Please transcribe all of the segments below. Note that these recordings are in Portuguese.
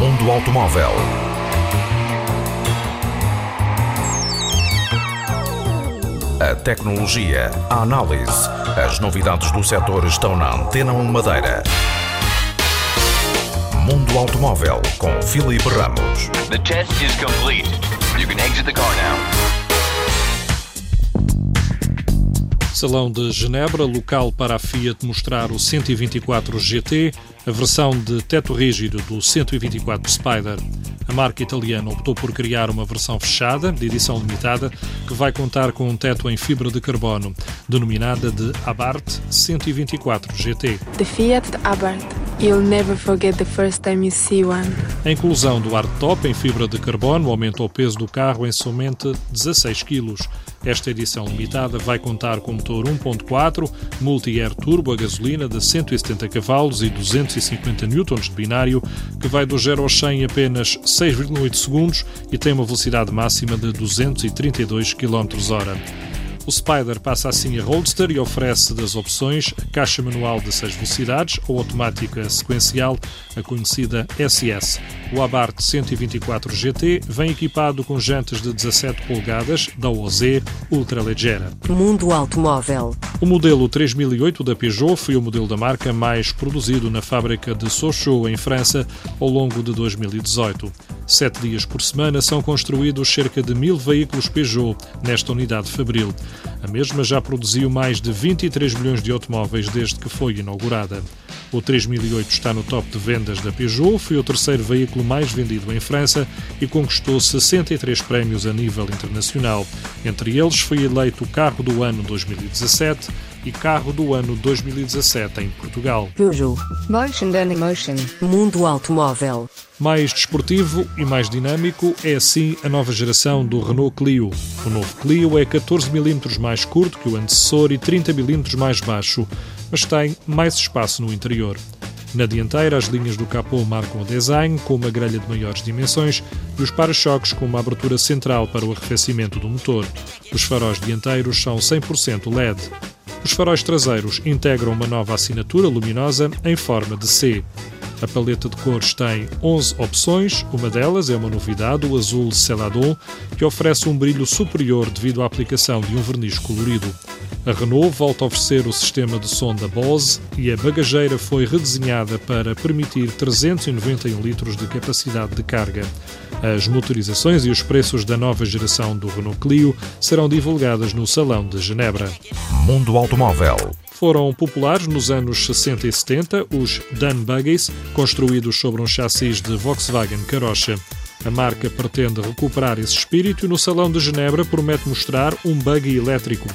automóvel. A tecnologia, a análise, as novidades do setor estão na Antena 1 Madeira. Mundo Automóvel com Filipe Ramos. The test is complete. You can exit the car now. Salão de Genebra, local para a Fiat mostrar o 124 GT, a versão de teto rígido do 124 Spider. A marca italiana optou por criar uma versão fechada, de edição limitada, que vai contar com um teto em fibra de carbono, denominada de Abarth 124 GT. The Fiat Abarth. You'll never forget the first time you see one. A inclusão do hardtop em fibra de carbono aumenta o peso do carro em somente 16 kg. Esta edição limitada vai contar com motor 1.4 multi-air turbo a gasolina de 170 cavalos e 250 N de binário, que vai do 0 ao 100 em apenas 6,8 segundos e tem uma velocidade máxima de 232 km/h. O Spider passa assim a Roadster e oferece das opções a caixa manual de 6 velocidades ou automática sequencial, a conhecida SS. O Abarth 124 GT vem equipado com jantas de 17 polegadas da OZ Ultraleggera. Mundo Automóvel. O modelo 3008 da Peugeot foi o modelo da marca mais produzido na fábrica de Sochaux, em França, ao longo de 2018. Sete dias por semana são construídos cerca de mil veículos Peugeot nesta unidade fabril. A mesma já produziu mais de 23 milhões de automóveis desde que foi inaugurada. O 3008 está no top de vendas da Peugeot, foi o terceiro veículo mais vendido em França e conquistou 63 prémios a nível internacional. Entre eles foi eleito Carro do Ano 2017 e Carro do Ano 2017 em Portugal. Peugeot. Motion. Mundo Automóvel. Mais desportivo e mais dinâmico é assim a nova geração do Renault Clio. O novo Clio é 14 mm mais curto que o antecessor e 30 mm mais baixo, mas tem mais espaço no interior. Na dianteira, as linhas do capô marcam o design, com uma grelha de maiores dimensões, e os para-choques com uma abertura central para o arrefecimento do motor. Os faróis dianteiros são 100% LED. Os faróis traseiros integram uma nova assinatura luminosa em forma de C. A paleta de cores tem 11 opções, uma delas é uma novidade, o azul Celadon, que oferece um brilho superior devido à aplicação de um verniz colorido. A Renault volta a oferecer o sistema de som da Bose e a bagageira foi redesenhada para permitir 391 litros de capacidade de carga. As motorizações e os preços da nova geração do Renault Clio serão divulgadas no Salão de Genebra. Mundo Automóvel. Foram populares nos anos 60 e 70 os Dan Buggies, construídos sobre um chassis de Volkswagen Carocha. A marca pretende recuperar esse espírito e no Salão de Genebra promete mostrar um buggy elétrico.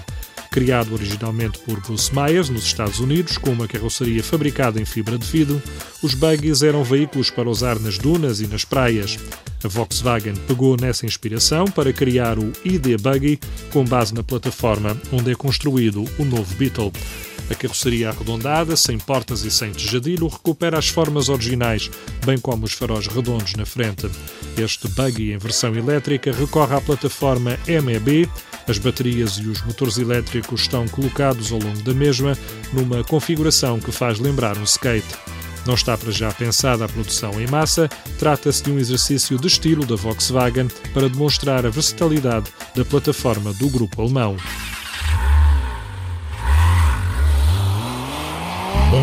Criado originalmente por Bruce Myers nos Estados Unidos, com uma carroceria fabricada em fibra de vidro, os buggies eram veículos para usar nas dunas e nas praias. A Volkswagen pegou nessa inspiração para criar o ID Buggy, com base na plataforma onde é construído o novo Beetle. A carroceria arredondada, sem portas e sem tejadilho, recupera as formas originais, bem como os faróis redondos na frente. Este buggy em versão elétrica recorre à plataforma MEB. As baterias e os motores elétricos estão colocados ao longo da mesma, numa configuração que faz lembrar um skate. Não está para já pensada a produção em massa, trata-se de um exercício de estilo da Volkswagen para demonstrar a versatilidade da plataforma do grupo alemão.